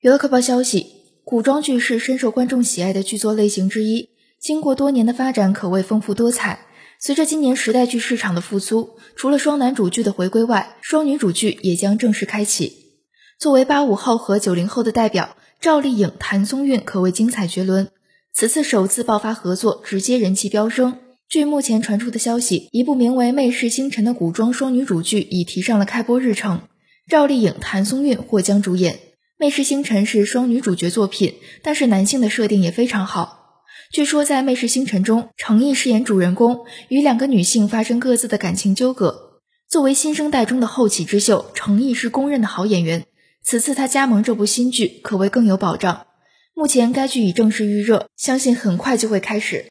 娱乐快报消息：古装剧是深受观众喜爱的剧作类型之一，经过多年的发展，可谓丰富多彩。随着今年时代剧市场的复苏，除了双男主剧的回归外，双女主剧也将正式开启。作为八五后和九零后的代表，赵丽颖、谭松韵可谓精彩绝伦。此次首次爆发合作，直接人气飙升。据目前传出的消息，一部名为《媚世星辰》的古装双女主剧已提上了开播日程，赵丽颖、谭松韵或将主演。《媚世星辰》是双女主角作品，但是男性的设定也非常好。据说在《媚世星辰》中，程毅饰演主人公，与两个女性发生各自的感情纠葛。作为新生代中的后起之秀，程毅是公认的好演员。此次他加盟这部新剧，可谓更有保障。目前该剧已正式预热，相信很快就会开始。